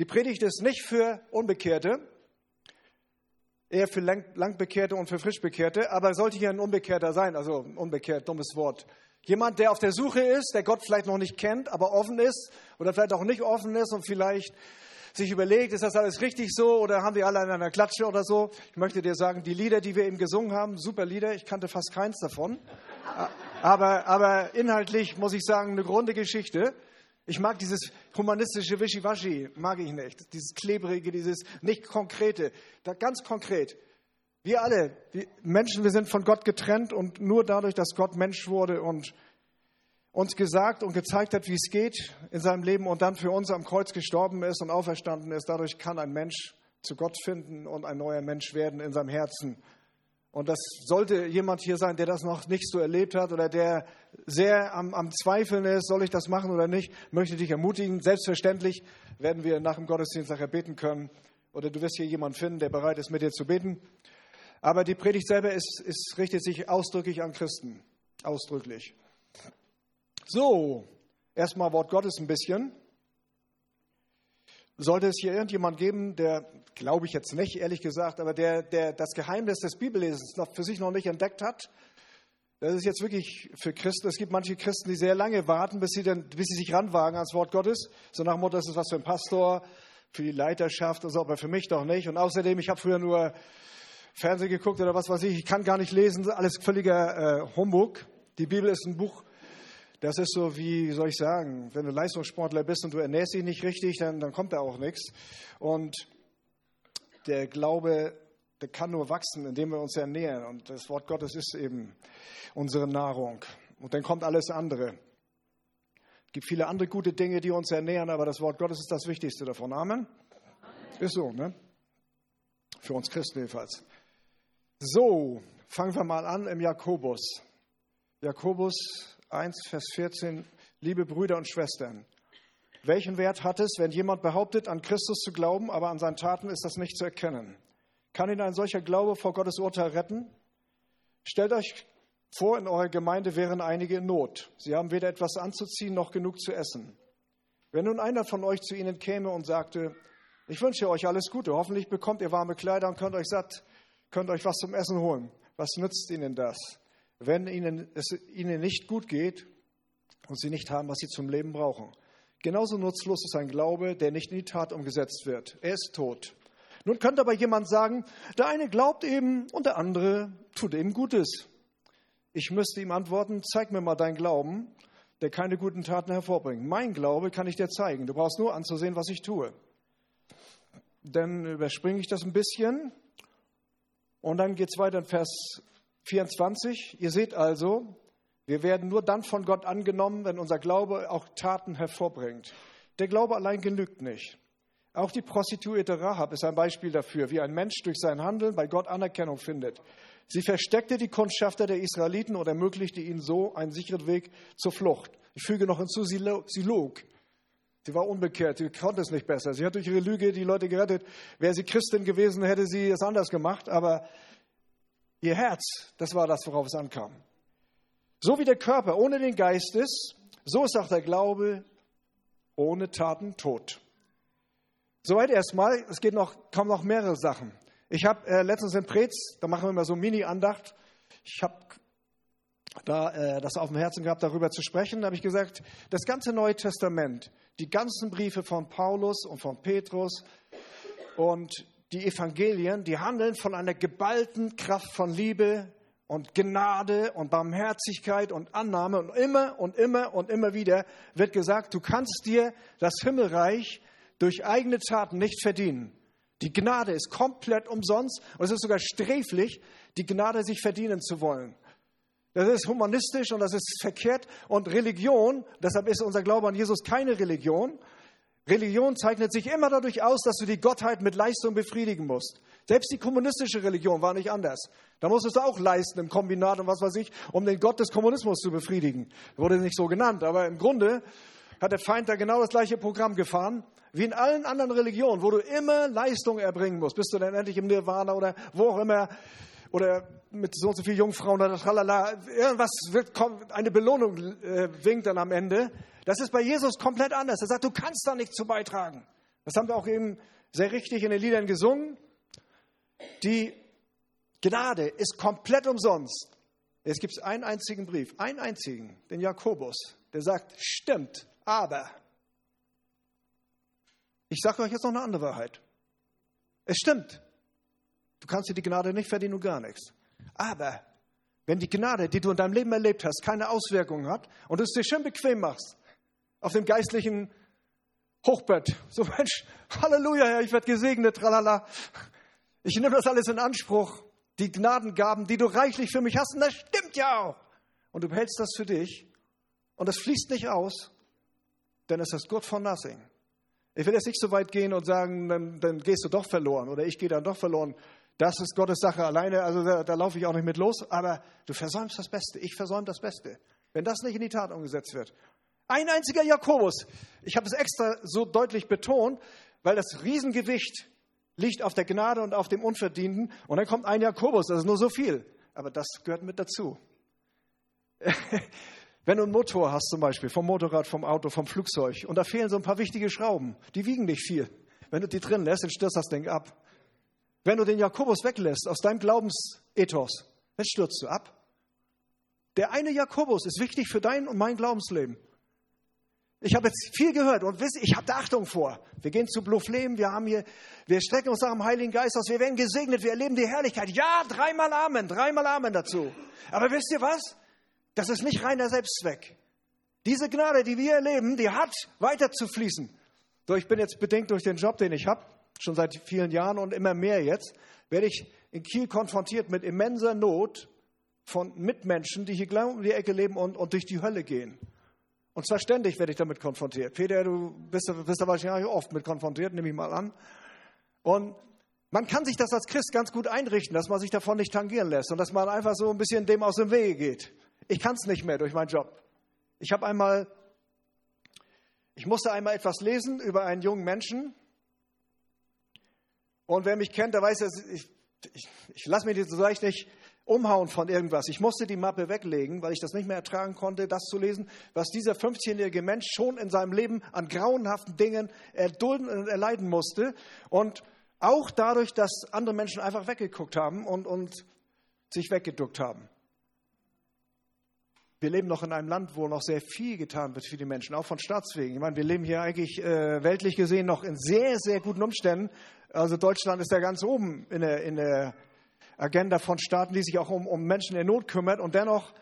Die Predigt ist nicht für Unbekehrte, eher für Langbekehrte und für Frischbekehrte, aber sollte hier ein Unbekehrter sein, also unbekehrt, dummes Wort. Jemand, der auf der Suche ist, der Gott vielleicht noch nicht kennt, aber offen ist oder vielleicht auch nicht offen ist und vielleicht sich überlegt, ist das alles richtig so oder haben wir alle an einer Klatsche oder so. Ich möchte dir sagen, die Lieder, die wir eben gesungen haben, super Lieder, ich kannte fast keins davon. Aber, aber inhaltlich muss ich sagen, eine grunde Geschichte. Ich mag dieses humanistische Wischiwaschi, mag ich nicht. Dieses klebrige, dieses nicht konkrete. Da ganz konkret. Wir alle, die Menschen, wir sind von Gott getrennt und nur dadurch, dass Gott Mensch wurde und uns gesagt und gezeigt hat, wie es geht in seinem Leben und dann für uns am Kreuz gestorben ist und auferstanden ist, dadurch kann ein Mensch zu Gott finden und ein neuer Mensch werden in seinem Herzen. Und das sollte jemand hier sein, der das noch nicht so erlebt hat oder der sehr am, am, Zweifeln ist, soll ich das machen oder nicht, möchte dich ermutigen. Selbstverständlich werden wir nach dem Gottesdienst nachher beten können. Oder du wirst hier jemanden finden, der bereit ist, mit dir zu beten. Aber die Predigt selber ist, ist, richtet sich ausdrücklich an Christen. Ausdrücklich. So, erstmal Wort Gottes ein bisschen. Sollte es hier irgendjemand geben, der, glaube ich jetzt nicht, ehrlich gesagt, aber der, der das Geheimnis des Bibellesens noch für sich noch nicht entdeckt hat, das ist jetzt wirklich für Christen. Es gibt manche Christen, die sehr lange warten, bis sie, dann, bis sie sich ranwagen ans Wort Gottes. So nach dem Motto, das ist was für ein Pastor, für die Leiterschaft und so, aber für mich doch nicht. Und außerdem, ich habe früher nur Fernsehen geguckt oder was weiß ich, ich kann gar nicht lesen, alles völliger äh, Humbug. Die Bibel ist ein Buch, das ist so wie, soll ich sagen, wenn du Leistungssportler bist und du ernährst dich nicht richtig, dann, dann kommt da auch nichts. Und der Glaube, der kann nur wachsen, indem wir uns ernähren. Und das Wort Gottes ist eben unsere Nahrung. Und dann kommt alles andere. Es gibt viele andere gute Dinge, die uns ernähren, aber das Wort Gottes ist das Wichtigste davon. Amen? Ist so, ne? Für uns Christen jedenfalls. So, fangen wir mal an im Jakobus. Jakobus 1, Vers 14, liebe Brüder und Schwestern, welchen Wert hat es, wenn jemand behauptet, an Christus zu glauben, aber an seinen Taten ist das nicht zu erkennen? Kann ihn ein solcher Glaube vor Gottes Urteil retten? Stellt euch vor, in eurer Gemeinde wären einige in Not. Sie haben weder etwas anzuziehen noch genug zu essen. Wenn nun einer von euch zu ihnen käme und sagte, ich wünsche euch alles Gute, hoffentlich bekommt ihr warme Kleider und könnt euch satt, könnt euch was zum Essen holen. Was nützt ihnen das? wenn ihnen, es ihnen nicht gut geht und sie nicht haben, was sie zum Leben brauchen. Genauso nutzlos ist ein Glaube, der nicht in die Tat umgesetzt wird. Er ist tot. Nun könnte aber jemand sagen, der eine glaubt eben und der andere tut eben Gutes. Ich müsste ihm antworten, zeig mir mal deinen Glauben, der keine guten Taten hervorbringt. Mein Glaube kann ich dir zeigen. Du brauchst nur anzusehen, was ich tue. Dann überspringe ich das ein bisschen und dann geht es weiter in Vers 24, ihr seht also, wir werden nur dann von Gott angenommen, wenn unser Glaube auch Taten hervorbringt. Der Glaube allein genügt nicht. Auch die Prostituierte Rahab ist ein Beispiel dafür, wie ein Mensch durch sein Handeln bei Gott Anerkennung findet. Sie versteckte die Kundschafter der Israeliten und ermöglichte ihnen so einen sicheren Weg zur Flucht. Ich füge noch hinzu, sie, log. Sie war unbekehrt, sie konnte es nicht besser. Sie hat durch ihre Lüge die Leute gerettet. Wäre sie Christin gewesen, hätte sie es anders gemacht. Aber Ihr Herz, das war das, worauf es ankam. So wie der Körper ohne den Geist ist, so ist auch der Glaube ohne Taten tot. Soweit erstmal. Es geht noch, kommen noch mehrere Sachen. Ich habe äh, letztens in Preetz, da machen wir immer so Mini-Andacht. Ich habe da äh, das auf dem Herzen gehabt, darüber zu sprechen. Da habe ich gesagt, das ganze Neue Testament, die ganzen Briefe von Paulus und von Petrus und die Evangelien, die handeln von einer geballten Kraft von Liebe und Gnade und Barmherzigkeit und Annahme und immer und immer und immer wieder wird gesagt, du kannst dir das Himmelreich durch eigene Taten nicht verdienen. Die Gnade ist komplett umsonst und es ist sogar sträflich, die Gnade sich verdienen zu wollen. Das ist humanistisch und das ist verkehrt und Religion, deshalb ist unser Glaube an Jesus keine Religion, Religion zeichnet sich immer dadurch aus, dass du die Gottheit mit Leistung befriedigen musst. Selbst die kommunistische Religion war nicht anders. Da musstest du auch leisten im Kombinat und was weiß ich, um den Gott des Kommunismus zu befriedigen. Wurde nicht so genannt, aber im Grunde hat der Feind da genau das gleiche Programm gefahren, wie in allen anderen Religionen, wo du immer Leistung erbringen musst, bis du dann endlich im Nirvana oder wo auch immer oder mit so und so vielen Jungfrauen oder tralala, irgendwas wird, kommt, eine Belohnung äh, winkt dann am Ende. Das ist bei Jesus komplett anders. Er sagt, du kannst da nichts zu beitragen. Das haben wir auch eben sehr richtig in den Liedern gesungen. Die Gnade ist komplett umsonst. Es gibt einen einzigen Brief, einen einzigen, den Jakobus, der sagt, stimmt, aber. Ich sage euch jetzt noch eine andere Wahrheit. Es stimmt. Du kannst dir die Gnade nicht verdienen und gar nichts. Aber wenn die Gnade, die du in deinem Leben erlebt hast, keine Auswirkungen hat und du es dir schön bequem machst, auf dem geistlichen Hochbett, so Mensch, Halleluja, Herr, ich werde gesegnet, tralala. Ich nehme das alles in Anspruch, die Gnadengaben, die du reichlich für mich hast, und das stimmt ja auch. Und du behältst das für dich und das fließt nicht aus, denn es ist good for nothing. Ich will jetzt nicht so weit gehen und sagen, dann, dann gehst du doch verloren oder ich gehe dann doch verloren. Das ist Gottes Sache alleine, also da, da laufe ich auch nicht mit los, aber du versäumst das Beste, ich versäume das Beste, wenn das nicht in die Tat umgesetzt wird. Ein einziger Jakobus, ich habe es extra so deutlich betont, weil das Riesengewicht liegt auf der Gnade und auf dem Unverdienten und dann kommt ein Jakobus, das ist nur so viel, aber das gehört mit dazu. Wenn du einen Motor hast zum Beispiel, vom Motorrad, vom Auto, vom Flugzeug und da fehlen so ein paar wichtige Schrauben, die wiegen nicht viel. Wenn du die drin lässt, dann stürzt das Ding ab. Wenn du den Jakobus weglässt aus deinem Glaubensethos, dann stürzt du ab. Der eine Jakobus ist wichtig für dein und mein Glaubensleben. Ich habe jetzt viel gehört und wisst, ich habe da Achtung vor. Wir gehen zu Bluffleben, wir haben hier, wir strecken uns nach dem Heiligen Geist aus, wir werden gesegnet, wir erleben die Herrlichkeit. Ja, dreimal Amen, dreimal Amen dazu. Aber wisst ihr was? Das ist nicht reiner Selbstzweck. Diese Gnade, die wir erleben, die hat weiter zu fließen. So, ich bin jetzt bedingt durch den Job, den ich habe schon seit vielen Jahren und immer mehr jetzt, werde ich in Kiel konfrontiert mit immenser Not von Mitmenschen, die hier gleich um die Ecke leben und, und durch die Hölle gehen. Und zwar ständig werde ich damit konfrontiert. Peter, du bist, bist da wahrscheinlich oft mit konfrontiert, nehme ich mal an. Und man kann sich das als Christ ganz gut einrichten, dass man sich davon nicht tangieren lässt und dass man einfach so ein bisschen dem aus dem Wege geht. Ich kann es nicht mehr durch meinen Job. Ich habe einmal, ich musste einmal etwas lesen über einen jungen Menschen, und wer mich kennt, der weiß, dass ich, ich, ich lasse mich so leicht nicht umhauen von irgendwas. Ich musste die Mappe weglegen, weil ich das nicht mehr ertragen konnte, das zu lesen, was dieser 15-jährige Mensch schon in seinem Leben an grauenhaften Dingen erdulden und erleiden musste. Und auch dadurch, dass andere Menschen einfach weggeguckt haben und, und sich weggeduckt haben. Wir leben noch in einem Land, wo noch sehr viel getan wird für die Menschen, auch von Staatswegen. Ich meine, wir leben hier eigentlich äh, weltlich gesehen noch in sehr, sehr guten Umständen. Also Deutschland ist ja ganz oben in der, in der Agenda von Staaten, die sich auch um, um Menschen in Not kümmert. Und dennoch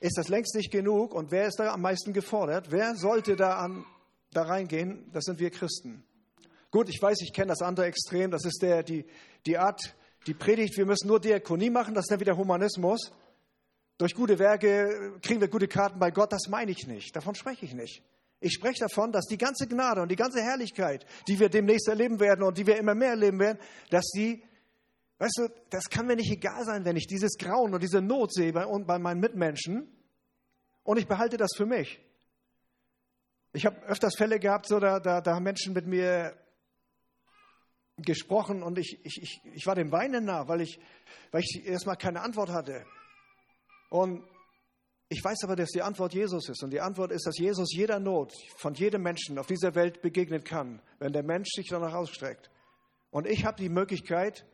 ist das längst nicht genug. Und wer ist da am meisten gefordert? Wer sollte da, an, da reingehen? Das sind wir Christen. Gut, ich weiß, ich kenne das andere Extrem. Das ist der, die, die Art, die Predigt, wir müssen nur Diakonie machen. Das ist dann wieder Humanismus. Durch gute Werke kriegen wir gute Karten bei Gott. Das meine ich nicht. Davon spreche ich nicht. Ich spreche davon, dass die ganze Gnade und die ganze Herrlichkeit, die wir demnächst erleben werden und die wir immer mehr erleben werden, dass sie, weißt du, das kann mir nicht egal sein, wenn ich dieses Grauen und diese Not sehe bei, bei meinen Mitmenschen und ich behalte das für mich. Ich habe öfters Fälle gehabt, so, da, da, da haben Menschen mit mir gesprochen und ich, ich, ich, ich war dem Weinen nah, weil ich, weil ich erstmal keine Antwort hatte. Und ich weiß aber, dass die Antwort Jesus ist. Und die Antwort ist, dass Jesus jeder Not von jedem Menschen auf dieser Welt begegnen kann, wenn der Mensch sich danach ausstreckt. Und ich habe die Möglichkeit,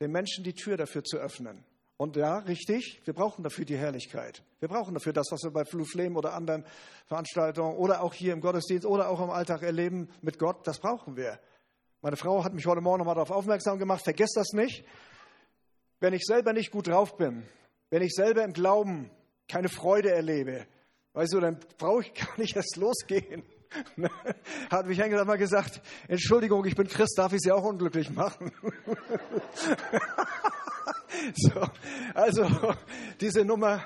den Menschen die Tür dafür zu öffnen. Und ja, richtig, wir brauchen dafür die Herrlichkeit. Wir brauchen dafür das, was wir bei Fluflem oder anderen Veranstaltungen oder auch hier im Gottesdienst oder auch im Alltag erleben mit Gott. Das brauchen wir. Meine Frau hat mich heute Morgen nochmal darauf aufmerksam gemacht. Vergesst das nicht. Wenn ich selber nicht gut drauf bin, wenn ich selber im Glauben keine Freude erlebe, weißt du, dann brauche ich gar nicht erst losgehen. Hat mich Engel mal gesagt, Entschuldigung, ich bin Christ, darf ich Sie auch unglücklich machen? so, also diese Nummer,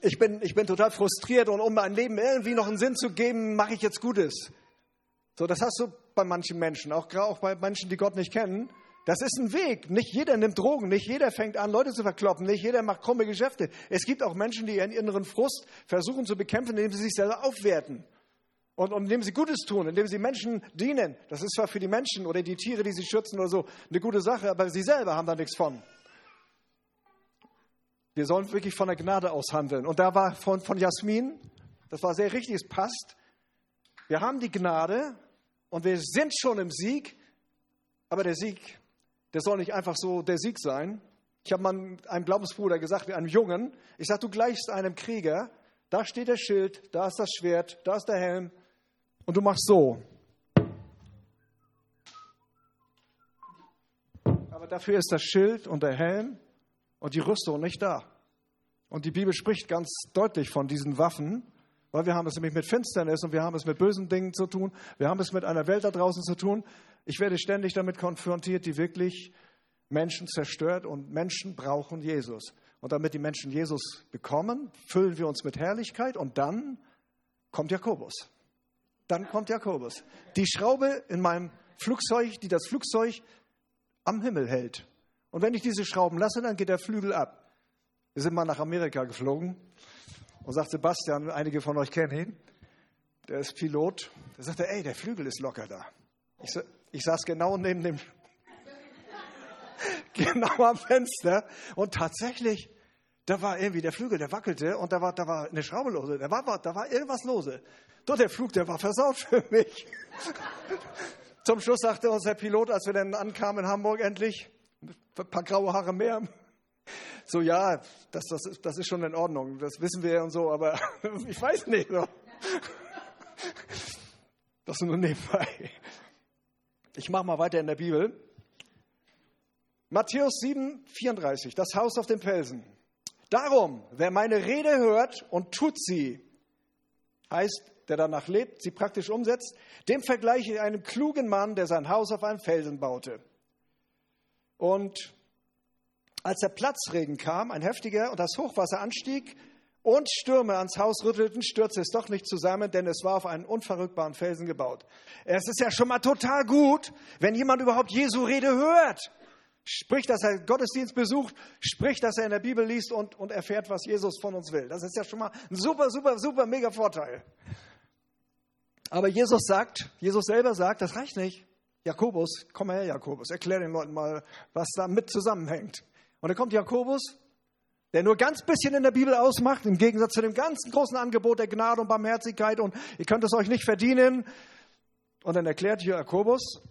ich bin, ich bin total frustriert und um mein Leben irgendwie noch einen Sinn zu geben, mache ich jetzt Gutes. So, das hast du bei manchen Menschen, auch, auch bei Menschen, die Gott nicht kennen. Das ist ein Weg. Nicht jeder nimmt Drogen, nicht jeder fängt an, Leute zu verkloppen, nicht jeder macht krumme Geschäfte. Es gibt auch Menschen, die ihren inneren Frust versuchen zu bekämpfen, indem sie sich selber aufwerten. Und, indem sie Gutes tun, indem sie Menschen dienen. Das ist zwar für die Menschen oder die Tiere, die sie schützen oder so, eine gute Sache, aber sie selber haben da nichts von. Wir sollen wirklich von der Gnade aus handeln. Und da war von, von Jasmin, das war sehr richtig, es passt. Wir haben die Gnade und wir sind schon im Sieg, aber der Sieg, der soll nicht einfach so der Sieg sein. Ich habe mal einem Glaubensbruder gesagt, wie einem Jungen, ich sage, du gleichst einem Krieger, da steht der Schild, da ist das Schwert, da ist der Helm und du machst so. Aber dafür ist das Schild und der Helm und die Rüstung nicht da. Und die Bibel spricht ganz deutlich von diesen Waffen, weil wir haben es nämlich mit Finsternis und wir haben es mit bösen Dingen zu tun. Wir haben es mit einer Welt da draußen zu tun. Ich werde ständig damit konfrontiert, die wirklich Menschen zerstört und Menschen brauchen Jesus. Und damit die Menschen Jesus bekommen, füllen wir uns mit Herrlichkeit und dann kommt Jakobus. Dann kommt Jakobus. Die Schraube in meinem Flugzeug, die das Flugzeug am Himmel hält. Und wenn ich diese Schrauben lasse, dann geht der Flügel ab. Wir sind mal nach Amerika geflogen und sagt Sebastian, einige von euch kennen ihn, der ist Pilot. Der sagte, ey, der Flügel ist locker da. Ich, ich saß genau neben dem, genau am Fenster und tatsächlich, da war irgendwie der Flügel, der wackelte und da war, da war eine Schraube lose, da war, da war irgendwas lose. Doch der Flug, der war versaut für mich. Zum Schluss sagte uns der Pilot, als wir dann ankamen in Hamburg endlich, ein paar graue Haare mehr. So, ja, das, das, ist, das ist schon in Ordnung, das wissen wir und so, aber ich weiß nicht. So. Das nur nebenbei. Ich mache mal weiter in der Bibel. Matthäus 7, 34, das Haus auf dem Felsen. Darum, wer meine Rede hört und tut sie, heißt, der danach lebt, sie praktisch umsetzt, dem vergleiche ich einem klugen Mann, der sein Haus auf einem Felsen baute. Und als der Platzregen kam, ein heftiger, und das Hochwasser anstieg und Stürme ans Haus rüttelten, stürzte es doch nicht zusammen, denn es war auf einen unverrückbaren Felsen gebaut. Es ist ja schon mal total gut, wenn jemand überhaupt Jesu Rede hört. Sprich, dass er Gottesdienst besucht, sprich, dass er in der Bibel liest und, und erfährt, was Jesus von uns will. Das ist ja schon mal ein super, super, super, mega Vorteil. Aber Jesus sagt, Jesus selber sagt, das reicht nicht. Jakobus, komm her, Jakobus, erklär den Leuten mal, was da mit zusammenhängt. Und dann kommt Jakobus, der nur ganz bisschen in der Bibel ausmacht, im Gegensatz zu dem ganzen großen Angebot der Gnade und Barmherzigkeit und ihr könnt es euch nicht verdienen. Und dann erklärt Jakobus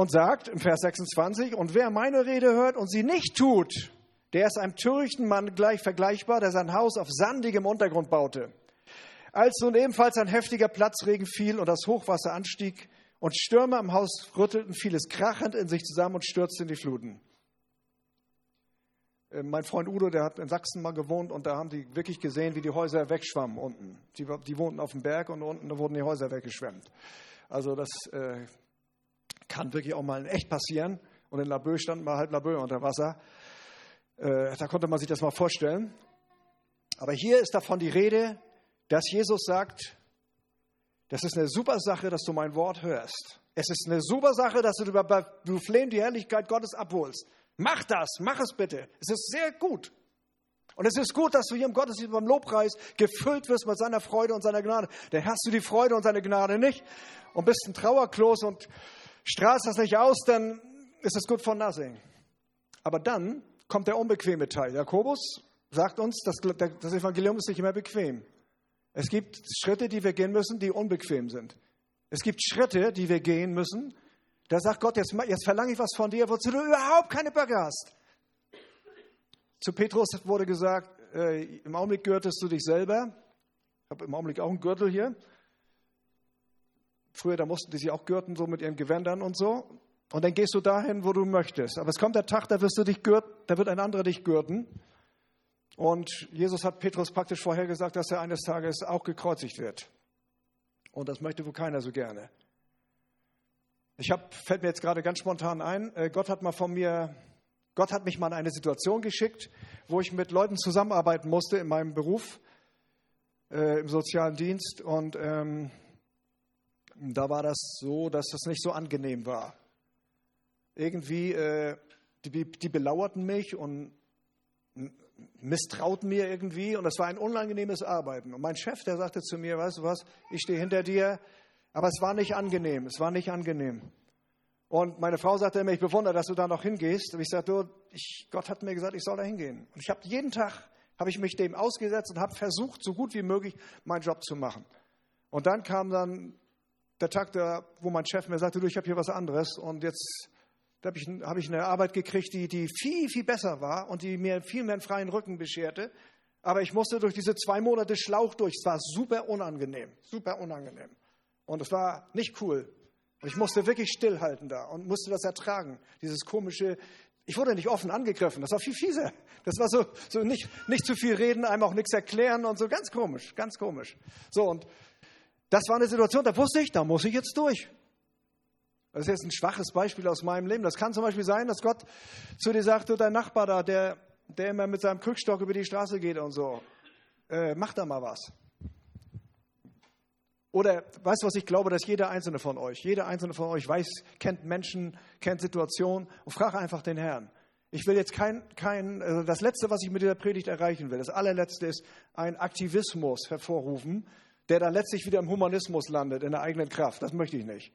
und sagt im Vers 26, und wer meine Rede hört und sie nicht tut, der ist einem törichten Mann gleich vergleichbar, der sein Haus auf sandigem Untergrund baute. Als nun ebenfalls ein heftiger Platzregen fiel und das Hochwasser anstieg und Stürme am Haus rüttelten, fiel es krachend in sich zusammen und stürzte in die Fluten. Äh, mein Freund Udo, der hat in Sachsen mal gewohnt und da haben die wirklich gesehen, wie die Häuser wegschwammen unten. Die, die wohnten auf dem Berg und unten wurden die Häuser weggeschwemmt. Also das äh, kann wirklich auch mal in echt passieren. Und in Laboe stand mal halt Laboe unter Wasser. Äh, da konnte man sich das mal vorstellen. Aber hier ist davon die Rede, dass Jesus sagt, das ist eine super Sache, dass du mein Wort hörst. Es ist eine super Sache, dass du über du Flehen die Herrlichkeit Gottes abholst. Mach das, mach es bitte. Es ist sehr gut. Und es ist gut, dass du hier im Gottesdienst beim Lobpreis gefüllt wirst mit seiner Freude und seiner Gnade. Denn hast du die Freude und seine Gnade nicht und bist ein Trauerklos und strahlst das nicht aus, dann ist es gut for nothing. Aber dann kommt der unbequeme Teil. Jakobus sagt uns, das, das Evangelium ist nicht immer bequem. Es gibt Schritte, die wir gehen müssen, die unbequem sind. Es gibt Schritte, die wir gehen müssen. Da sagt Gott, jetzt, jetzt verlange ich was von dir, wozu du überhaupt keine Böcke hast. Zu Petrus wurde gesagt, äh, im Augenblick gürtest du dich selber. Ich habe im Augenblick auch einen Gürtel hier. Früher, da mussten die sich auch gürten, so mit ihren Gewändern und so. Und dann gehst du dahin, wo du möchtest. Aber es kommt der Tag, da wirst du dich gürten, da wird ein anderer dich gürten. Und Jesus hat Petrus praktisch vorhergesagt, dass er eines Tages auch gekreuzigt wird. Und das möchte wohl keiner so gerne. Ich habe, fällt mir jetzt gerade ganz spontan ein, äh, Gott hat mal von mir, Gott hat mich mal in eine Situation geschickt, wo ich mit Leuten zusammenarbeiten musste in meinem Beruf, äh, im sozialen Dienst. Und ähm, da war das so, dass das nicht so angenehm war. Irgendwie, äh, die, die belauerten mich und misstrauten mir irgendwie und das war ein unangenehmes Arbeiten. Und mein Chef, der sagte zu mir, weißt du was, ich stehe hinter dir, aber es war nicht angenehm, es war nicht angenehm. Und meine Frau sagte mir, ich bewundere, dass du da noch hingehst. Und ich sagte, du, ich, Gott hat mir gesagt, ich soll da hingehen. Und ich habe jeden Tag, habe ich mich dem ausgesetzt und habe versucht, so gut wie möglich meinen Job zu machen. Und dann kam dann der Tag, da, wo mein Chef mir sagte, du, ich habe hier was anderes und jetzt habe ich, hab ich eine Arbeit gekriegt, die, die viel, viel besser war und die mir viel mehr einen freien Rücken bescherte. Aber ich musste durch diese zwei Monate Schlauch durch. Es war super unangenehm, super unangenehm. Und es war nicht cool. Ich musste wirklich stillhalten da und musste das ertragen. Dieses komische, ich wurde nicht offen angegriffen, das war viel fieser. Das war so, so nicht, nicht zu viel reden, einem auch nichts erklären und so ganz komisch, ganz komisch. So, und das war eine Situation, da wusste ich, da muss ich jetzt durch. Das ist jetzt ein schwaches Beispiel aus meinem Leben. Das kann zum Beispiel sein, dass Gott zu dir sagt, du, dein Nachbar da, der, der immer mit seinem Krückstock über die Straße geht und so, äh, mach da mal was. Oder weißt du was, ich glaube, dass jeder einzelne von euch, jeder einzelne von euch weiß, kennt Menschen, kennt Situationen und frage einfach den Herrn. Ich will jetzt kein, kein, also das Letzte, was ich mit dieser Predigt erreichen will, das allerletzte ist ein Aktivismus hervorrufen, der dann letztlich wieder im Humanismus landet, in der eigenen Kraft. Das möchte ich nicht.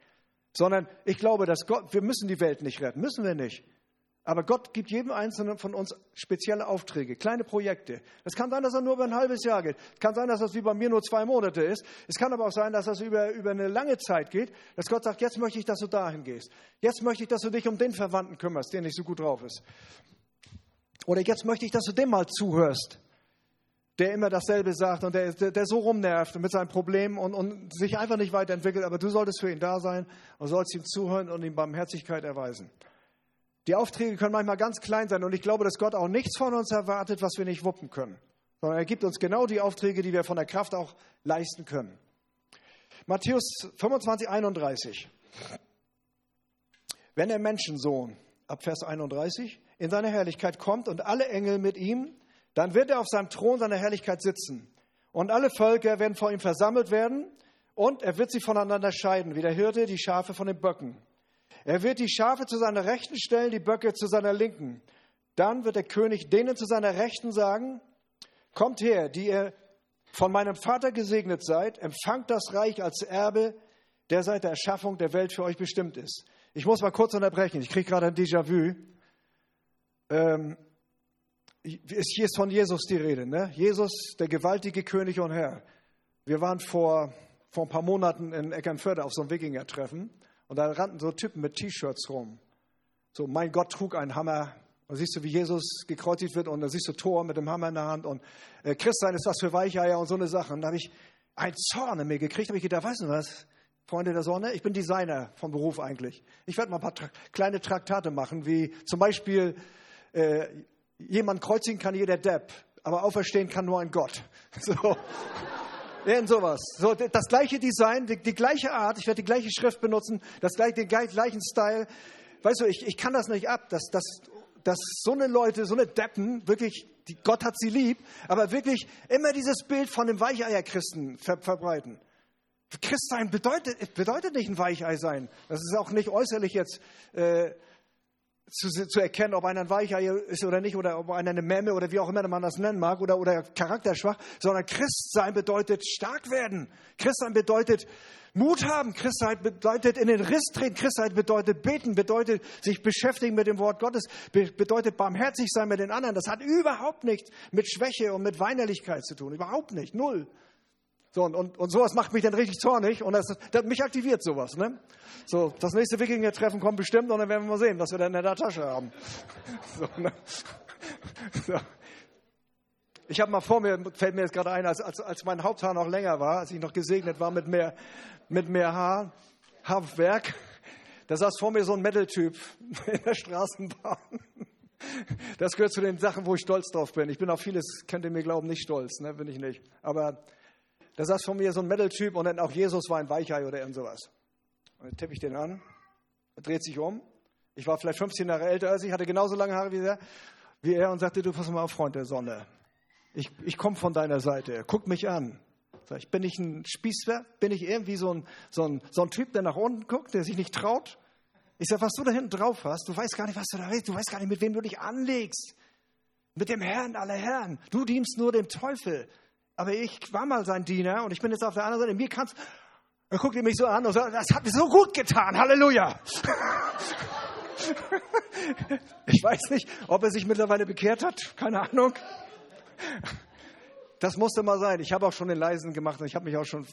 Sondern ich glaube, dass Gott, wir müssen die Welt nicht retten, müssen wir nicht. Aber Gott gibt jedem Einzelnen von uns spezielle Aufträge, kleine Projekte. Es kann sein, dass er nur über ein halbes Jahr geht. Es kann sein, dass das wie bei mir nur zwei Monate ist. Es kann aber auch sein, dass das über, über eine lange Zeit geht, dass Gott sagt, jetzt möchte ich, dass du dahin gehst. Jetzt möchte ich, dass du dich um den Verwandten kümmerst, der nicht so gut drauf ist. Oder jetzt möchte ich, dass du dem mal zuhörst, der immer dasselbe sagt und der, der, der so rumnervt mit seinen Problemen und, und sich einfach nicht weiterentwickelt. Aber du solltest für ihn da sein und sollst ihm zuhören und ihm Barmherzigkeit erweisen. Die Aufträge können manchmal ganz klein sein und ich glaube, dass Gott auch nichts von uns erwartet, was wir nicht wuppen können, sondern er gibt uns genau die Aufträge, die wir von der Kraft auch leisten können. Matthäus 25, 31. Wenn der Menschensohn, ab Vers 31, in seine Herrlichkeit kommt und alle Engel mit ihm, dann wird er auf seinem Thron seiner Herrlichkeit sitzen. Und alle Völker werden vor ihm versammelt werden und er wird sie voneinander scheiden, wie der Hirte die Schafe von den Böcken. Er wird die Schafe zu seiner Rechten stellen, die Böcke zu seiner Linken. Dann wird der König denen zu seiner Rechten sagen, kommt her, die ihr von meinem Vater gesegnet seid, empfangt das Reich als Erbe, der seit der Erschaffung der Welt für euch bestimmt ist. Ich muss mal kurz unterbrechen, ich kriege gerade ein Déjà-vu. Ähm, hier ist von Jesus die Rede. Ne? Jesus, der gewaltige König und Herr. Wir waren vor, vor ein paar Monaten in Eckernförde auf so einem Wikinger-Treffen. Und da rannten so Typen mit T-Shirts rum. So, mein Gott trug einen Hammer. Da siehst du, wie Jesus gekreuzigt wird und da siehst du Thor mit dem Hammer in der Hand und äh, Christsein ist was für Weicheier und so eine Sache. Und da habe ich ein Zorn in mir gekriegt, habe ich gedacht, weißt du was, Freunde der Sonne, ich bin Designer vom Beruf eigentlich. Ich werde mal ein paar tra kleine Traktate machen, wie zum Beispiel, äh, jemand kreuzigen kann jeder Depp, aber auferstehen kann nur ein Gott. So. Irgend sowas. So, das gleiche Design, die, die, gleiche Art, ich werde die gleiche Schrift benutzen, das gleiche, den gleichen Style. Weißt du, ich, ich kann das nicht ab, dass, dass, dass so eine Leute, so eine Deppen, wirklich, die, Gott hat sie lieb, aber wirklich immer dieses Bild von dem Weicheier-Christen ver, verbreiten. Christsein bedeutet, bedeutet nicht ein Weichei sein. Das ist auch nicht äußerlich jetzt äh, zu, zu, erkennen, ob einer ein Weichei ist oder nicht, oder ob einer eine Memme oder wie auch immer man das nennen mag, oder, oder charakterschwach, sondern Christsein bedeutet stark werden. Christsein bedeutet Mut haben. Christsein bedeutet in den Riss treten. Christsein bedeutet beten, bedeutet sich beschäftigen mit dem Wort Gottes, bedeutet barmherzig sein mit den anderen. Das hat überhaupt nichts mit Schwäche und mit Weinerlichkeit zu tun. Überhaupt nicht. Null. So, und, und, und sowas macht mich dann richtig zornig und das, das mich aktiviert sowas. Ne? So, das nächste Wikinger-Treffen kommt bestimmt und dann werden wir mal sehen, was wir dann in der Tasche haben. So, ne? so. Ich habe mal vor mir, fällt mir jetzt gerade ein, als, als, als mein Haupthaar noch länger war, als ich noch gesegnet war mit mehr, mit mehr Haar, Haarwerk, da saß vor mir so ein Metal-Typ in der Straßenbahn. Das gehört zu den Sachen, wo ich stolz drauf bin. Ich bin auf vieles, könnt ihr mir glauben, nicht stolz, ne? bin ich nicht. Aber da saß von mir so ein Metal-Typ und dann auch Jesus war ein Weichei oder irgend sowas. Und dann tippe ich den an, er dreht sich um. Ich war vielleicht 15 Jahre älter als ich, hatte genauso lange Haare wie er, wie er und sagte, du pass mal auf, Freund der Sonne. Ich, ich komme von deiner Seite, guck mich an. Sag ich, bin ich ein Spießer? Bin ich irgendwie so ein, so, ein, so ein Typ, der nach unten guckt, der sich nicht traut? Ich sage, was du da hinten drauf hast, du weißt gar nicht, was du da weißt. Du weißt gar nicht, mit wem du dich anlegst. Mit dem Herrn aller Herren. Du dienst nur dem Teufel. Aber ich war mal sein Diener und ich bin jetzt auf der anderen Seite. Mir kannst, er guckt mich so an und sagt, das hat mir so gut getan. Halleluja. ich weiß nicht, ob er sich mittlerweile bekehrt hat. Keine Ahnung. Das musste mal sein. Ich habe auch schon den Leisen gemacht und ich habe mich auch schon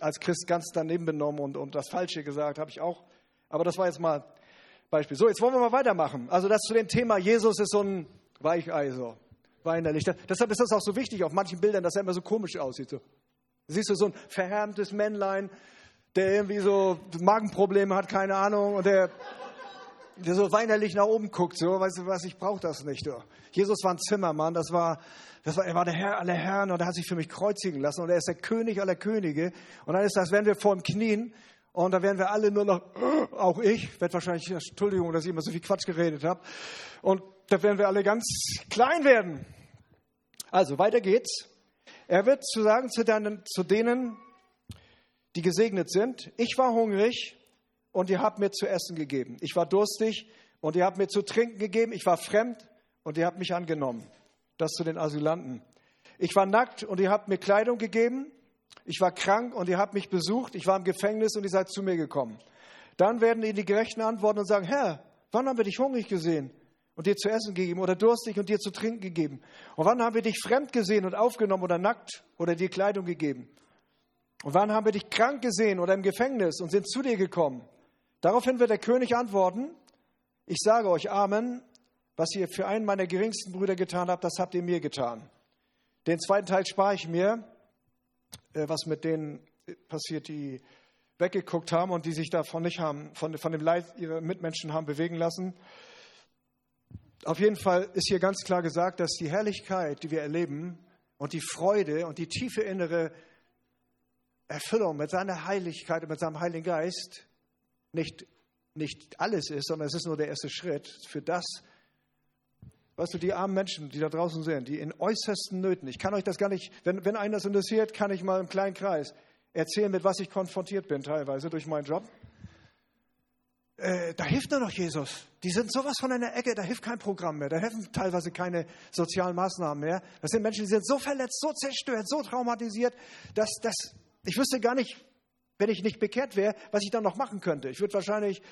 als Christ ganz daneben benommen und, und das Falsche gesagt, habe ich auch. Aber das war jetzt mal Beispiel. So, jetzt wollen wir mal weitermachen. Also das zu dem Thema, Jesus ist so ein Weichei, so weinerlich. Deshalb ist das auch so wichtig auf manchen Bildern, dass er immer so komisch aussieht. So. Siehst du so ein verhärmtes Männlein, der irgendwie so Magenprobleme hat, keine Ahnung, und der, der so weinerlich nach oben guckt. So, weißt du was, ich brauche das nicht. So. Jesus war ein Zimmermann, das war, das war, er war der Herr aller Herren und er hat sich für mich kreuzigen lassen und er ist der König aller Könige. Und dann ist das, wenn wir vor ihm knien, und da werden wir alle nur noch, auch ich, werde wahrscheinlich, Entschuldigung, dass ich immer so viel Quatsch geredet habe. Und da werden wir alle ganz klein werden. Also, weiter geht's. Er wird zu sagen zu, deinen, zu denen, die gesegnet sind, ich war hungrig und ihr habt mir zu essen gegeben. Ich war durstig und ihr habt mir zu trinken gegeben. Ich war fremd und ihr habt mich angenommen. Das zu den Asylanten. Ich war nackt und ihr habt mir Kleidung gegeben. Ich war krank und ihr habt mich besucht. Ich war im Gefängnis und ihr seid zu mir gekommen. Dann werden ihnen die Gerechten antworten und sagen, Herr, wann haben wir dich hungrig gesehen und dir zu essen gegeben oder durstig und dir zu trinken gegeben? Und wann haben wir dich fremd gesehen und aufgenommen oder nackt oder dir Kleidung gegeben? Und wann haben wir dich krank gesehen oder im Gefängnis und sind zu dir gekommen? Daraufhin wird der König antworten, ich sage euch Amen, was ihr für einen meiner geringsten Brüder getan habt, das habt ihr mir getan. Den zweiten Teil spare ich mir, äh, was mit denen passiert, die weggeguckt haben und die sich davon nicht haben, von, von dem Leid ihrer Mitmenschen haben bewegen lassen. Auf jeden Fall ist hier ganz klar gesagt, dass die Herrlichkeit, die wir erleben und die Freude und die tiefe innere Erfüllung mit seiner Heiligkeit und mit seinem Heiligen Geist nicht, nicht alles ist, sondern es ist nur der erste Schritt für das, Weißt du, die armen Menschen, die da draußen sind, die in äußersten Nöten, ich kann euch das gar nicht, wenn, wenn einen das interessiert, kann ich mal im kleinen Kreis erzählen, mit was ich konfrontiert bin, teilweise durch meinen Job. Äh, da hilft nur noch Jesus. Die sind sowas von einer Ecke, da hilft kein Programm mehr, da helfen teilweise keine sozialen Maßnahmen mehr. Das sind Menschen, die sind so verletzt, so zerstört, so traumatisiert, dass, dass ich wüsste gar nicht, wenn ich nicht bekehrt wäre, was ich dann noch machen könnte. Ich würde wahrscheinlich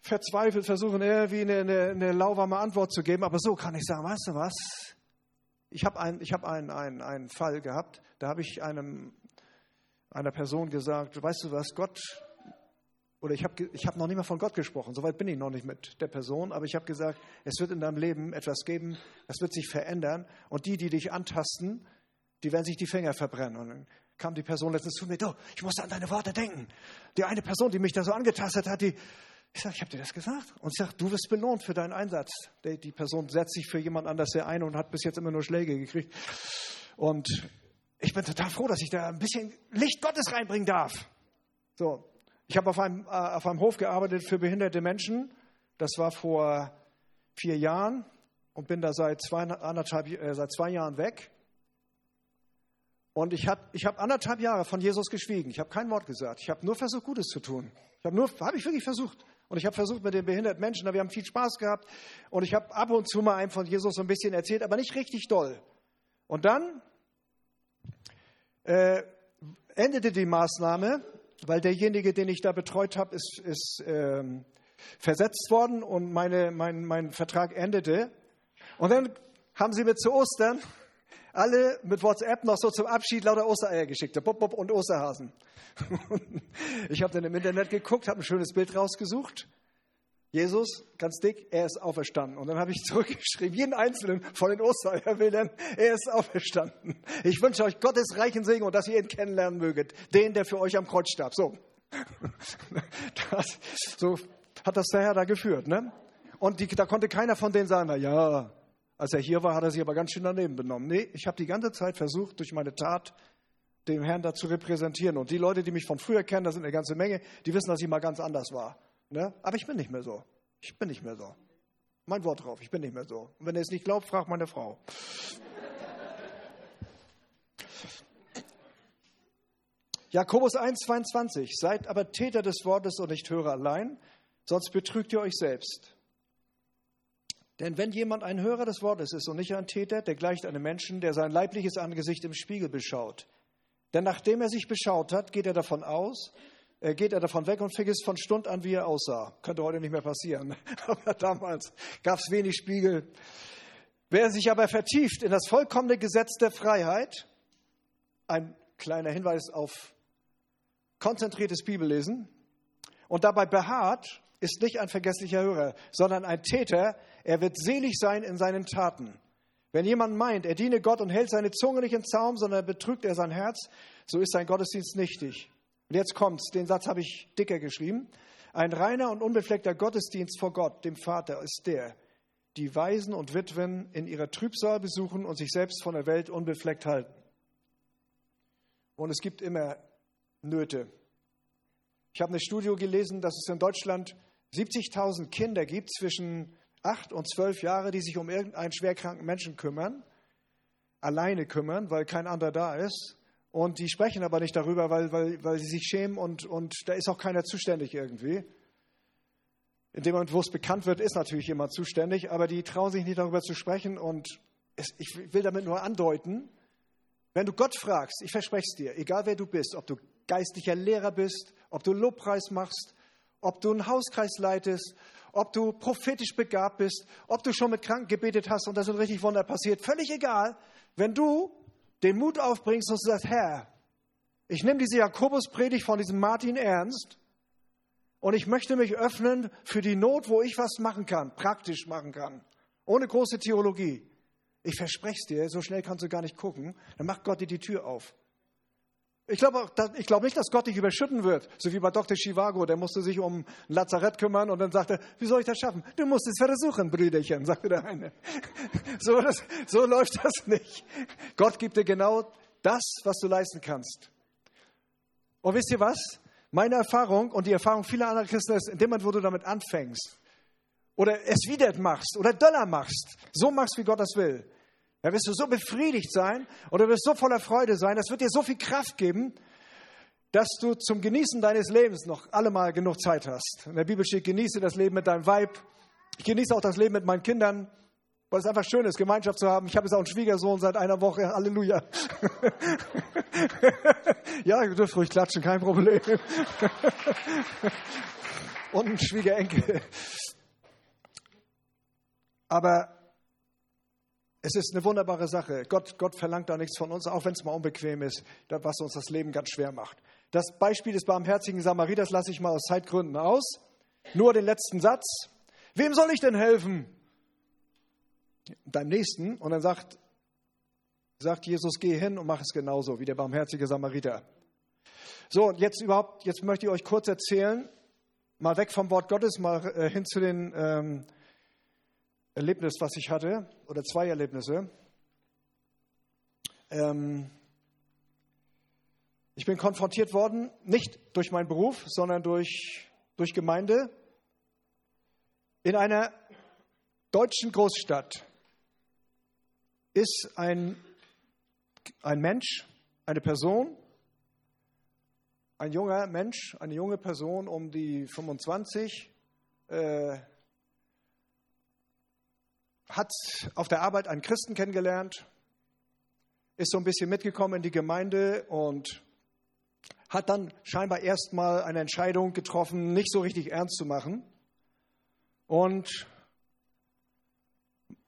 verzweifelt versuchen, irgendwie eine, eine, eine lauwarme Antwort zu geben. Aber so kann ich sagen, weißt du was? Ich habe ein, hab einen, einen, einen Fall gehabt, da habe ich einem, einer Person gesagt, weißt du was, Gott, oder ich habe ich hab noch nicht mal von Gott gesprochen, soweit bin ich noch nicht mit der Person, aber ich habe gesagt, es wird in deinem Leben etwas geben, es wird sich verändern und die, die dich antasten, die werden sich die Finger verbrennen. Und dann kam die Person letztens zu mir, du, ich musste an deine Worte denken. Die eine Person, die mich da so angetastet hat, die, ich sage, ich habe dir das gesagt. Und ich sage, du wirst belohnt für deinen Einsatz. Die Person setzt sich für jemand anders sehr ein und hat bis jetzt immer nur Schläge gekriegt. Und ich bin total froh, dass ich da ein bisschen Licht Gottes reinbringen darf. So, ich habe auf einem, äh, auf einem Hof gearbeitet für behinderte Menschen. Das war vor vier Jahren und bin da seit zwei, anderthalb, äh, seit zwei Jahren weg. Und ich habe ich hab anderthalb Jahre von Jesus geschwiegen. Ich habe kein Wort gesagt. Ich habe nur versucht, Gutes zu tun. Ich habe habe ich wirklich versucht. Und ich habe versucht mit den behinderten Menschen, wir haben viel Spaß gehabt. Und ich habe ab und zu mal einem von Jesus so ein bisschen erzählt, aber nicht richtig doll. Und dann äh, endete die Maßnahme, weil derjenige, den ich da betreut habe, ist, ist ähm, versetzt worden und meine, mein, mein Vertrag endete. Und dann haben sie mir zu Ostern alle mit WhatsApp noch so zum Abschied lauter Ostereier geschickt, Bob, Bob und Osterhasen. ich habe dann im Internet geguckt, habe ein schönes Bild rausgesucht. Jesus, ganz dick, er ist auferstanden. Und dann habe ich zurückgeschrieben, jeden einzelnen von den Ostereierbildern, er ist auferstanden. Ich wünsche euch Gottes reichen Segen und dass ihr ihn kennenlernen möget. Den, der für euch am Kreuz starb. So. Das, so hat das der Herr da geführt. Ne? Und die, da konnte keiner von denen sagen, na ja, als er hier war, hat er sich aber ganz schön daneben benommen. Nee, ich habe die ganze Zeit versucht, durch meine Tat dem Herrn da zu repräsentieren. Und die Leute, die mich von früher kennen, das sind eine ganze Menge, die wissen, dass ich mal ganz anders war. Ne? Aber ich bin nicht mehr so. Ich bin nicht mehr so. Mein Wort drauf, ich bin nicht mehr so. Und wenn ihr es nicht glaubt, fragt meine Frau. Jakobus 1,22 Seid aber Täter des Wortes und nicht Hörer allein, sonst betrügt ihr euch selbst. Denn wenn jemand ein Hörer des Wortes ist und nicht ein Täter, der gleicht einem Menschen, der sein leibliches Angesicht im Spiegel beschaut. Denn nachdem er sich beschaut hat, geht er davon aus, geht er davon weg und vergisst von Stund an, wie er aussah. Könnte heute nicht mehr passieren. Aber damals gab es wenig Spiegel. Wer sich aber vertieft in das vollkommene Gesetz der Freiheit, ein kleiner Hinweis auf konzentriertes Bibellesen und dabei beharrt, ist nicht ein vergesslicher Hörer, sondern ein Täter. Er wird selig sein in seinen Taten. Wenn jemand meint, er diene Gott und hält seine Zunge nicht in Zaum, sondern betrügt er sein Herz, so ist sein Gottesdienst nichtig. Und jetzt kommt's, den Satz habe ich dicker geschrieben. Ein reiner und unbefleckter Gottesdienst vor Gott, dem Vater, ist der, die Waisen und Witwen in ihrer Trübsal besuchen und sich selbst von der Welt unbefleckt halten. Und es gibt immer Nöte. Ich habe eine Studie gelesen, dass es in Deutschland 70.000 Kinder gibt zwischen 8 und 12 Jahren, die sich um irgendeinen schwerkranken Menschen kümmern, alleine kümmern, weil kein anderer da ist. Und die sprechen aber nicht darüber, weil, weil, weil sie sich schämen und, und da ist auch keiner zuständig irgendwie. In dem Moment, wo es bekannt wird, ist natürlich jemand zuständig, aber die trauen sich nicht darüber zu sprechen. Und es, ich will damit nur andeuten, wenn du Gott fragst, ich verspreche es dir, egal wer du bist, ob du geistlicher Lehrer bist, ob du Lobpreis machst, ob du einen Hauskreis leitest, ob du prophetisch begabt bist, ob du schon mit Kranken gebetet hast und da sind richtig Wunder passiert, völlig egal. Wenn du den Mut aufbringst und sagst, Herr, ich nehme diese Jakobuspredigt von diesem Martin ernst und ich möchte mich öffnen für die Not, wo ich was machen kann, praktisch machen kann, ohne große Theologie. Ich verspreche es dir, so schnell kannst du gar nicht gucken. Dann macht Gott dir die Tür auf. Ich glaube glaub nicht, dass Gott dich überschütten wird, so wie bei Dr. Chivago. Der musste sich um ein Lazarett kümmern und dann sagte, wie soll ich das schaffen? Du musst es versuchen, Brüderchen, sagte der eine. So, das, so läuft das nicht. Gott gibt dir genau das, was du leisten kannst. Und wisst ihr was? Meine Erfahrung und die Erfahrung vieler anderer Christen ist, in dem Moment, wo du damit anfängst oder es wieder machst oder Döller machst, so machst, wie Gott das will, dann wirst du so befriedigt sein oder wirst so voller Freude sein, das wird dir so viel Kraft geben, dass du zum Genießen deines Lebens noch allemal genug Zeit hast. In der Bibel steht, genieße das Leben mit deinem Weib. Ich genieße auch das Leben mit meinen Kindern, weil es einfach schön ist, Gemeinschaft zu haben. Ich habe jetzt auch einen Schwiegersohn seit einer Woche. Halleluja. ja, ihr dürft ruhig klatschen, kein Problem. Und ein Schwiegerenkel. Aber es ist eine wunderbare Sache. Gott, Gott verlangt da nichts von uns, auch wenn es mal unbequem ist, was uns das Leben ganz schwer macht. Das Beispiel des barmherzigen Samariters lasse ich mal aus Zeitgründen aus. Nur den letzten Satz. Wem soll ich denn helfen? Deinem Nächsten. Und dann sagt sagt Jesus, geh hin und mach es genauso wie der barmherzige Samariter. So, und jetzt überhaupt, jetzt möchte ich euch kurz erzählen, mal weg vom Wort Gottes, mal äh, hin zu den ähm, Erlebnis, was ich hatte, oder zwei Erlebnisse. Ähm, ich bin konfrontiert worden, nicht durch meinen Beruf, sondern durch, durch Gemeinde in einer deutschen Großstadt ist ein ein Mensch, eine Person, ein junger Mensch, eine junge Person um die 25, äh, hat auf der Arbeit einen Christen kennengelernt, ist so ein bisschen mitgekommen in die Gemeinde und hat dann scheinbar erstmal eine Entscheidung getroffen, nicht so richtig ernst zu machen. Und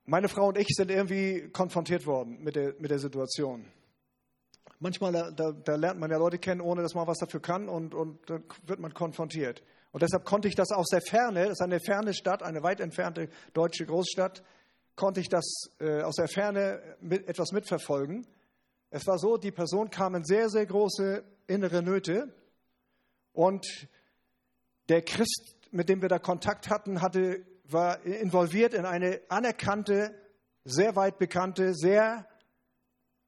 meine Frau und ich sind irgendwie konfrontiert worden mit der, mit der Situation. Manchmal, da, da, lernt man ja Leute kennen, ohne dass man was dafür kann und, und dann wird man konfrontiert. Und deshalb konnte ich das aus der Ferne, das ist eine ferne Stadt, eine weit entfernte deutsche Großstadt, konnte ich das äh, aus der Ferne mit, etwas mitverfolgen. Es war so, die Person kam in sehr, sehr große innere Nöte und der Christ, mit dem wir da Kontakt hatten, hatte war involviert in eine anerkannte, sehr weit bekannte, sehr,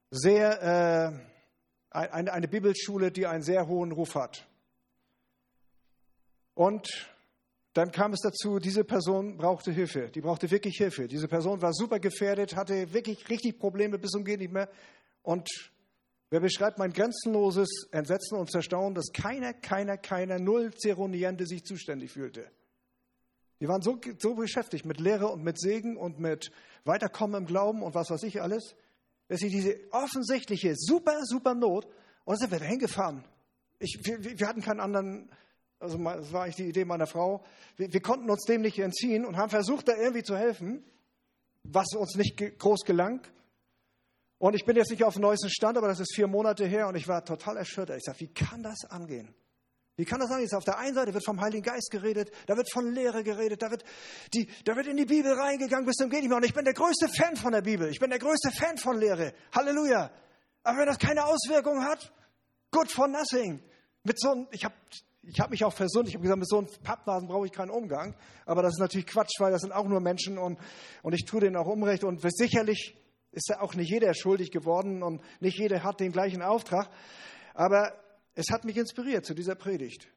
sehr, äh, eine, eine Bibelschule, die einen sehr hohen Ruf hat. Und dann kam es dazu, diese Person brauchte Hilfe. Die brauchte wirklich Hilfe. Diese Person war super gefährdet, hatte wirklich richtig Probleme bis zum Gehen nicht mehr. Und wer beschreibt mein grenzenloses Entsetzen und Zerstaunen, dass keiner, keiner, keiner, null Zeroniente sich zuständig fühlte. Die waren so, so beschäftigt mit Lehre und mit Segen und mit Weiterkommen im Glauben und was weiß ich alles, dass sie diese offensichtliche, super, super Not, und sind wir da hingefahren. Wir, wir, hatten keinen anderen, also das war eigentlich die Idee meiner Frau, wir, wir konnten uns dem nicht entziehen und haben versucht, da irgendwie zu helfen, was uns nicht groß gelang. Und ich bin jetzt nicht auf dem neuesten Stand, aber das ist vier Monate her und ich war total erschüttert. Ich sage, wie kann das angehen? Wie kann das? Jetzt auf der einen Seite wird vom Heiligen Geist geredet, da wird von Lehre geredet, da wird, die, da wird in die Bibel reingegangen bis zum geht nicht mehr. Und ich bin der größte Fan von der Bibel. Ich bin der größte Fan von Lehre. Halleluja. Aber wenn das keine Auswirkung hat, good for nothing. Mit so einem, ich habe ich hab mich auch versöhnt. Ich habe gesagt, mit so einem Pappnasen brauche ich keinen Umgang. Aber das ist natürlich Quatsch, weil das sind auch nur Menschen und, und ich tue denen auch Unrecht. Und sicherlich ist ja auch nicht jeder schuldig geworden und nicht jeder hat den gleichen Auftrag. Aber es hat mich inspiriert zu dieser Predigt.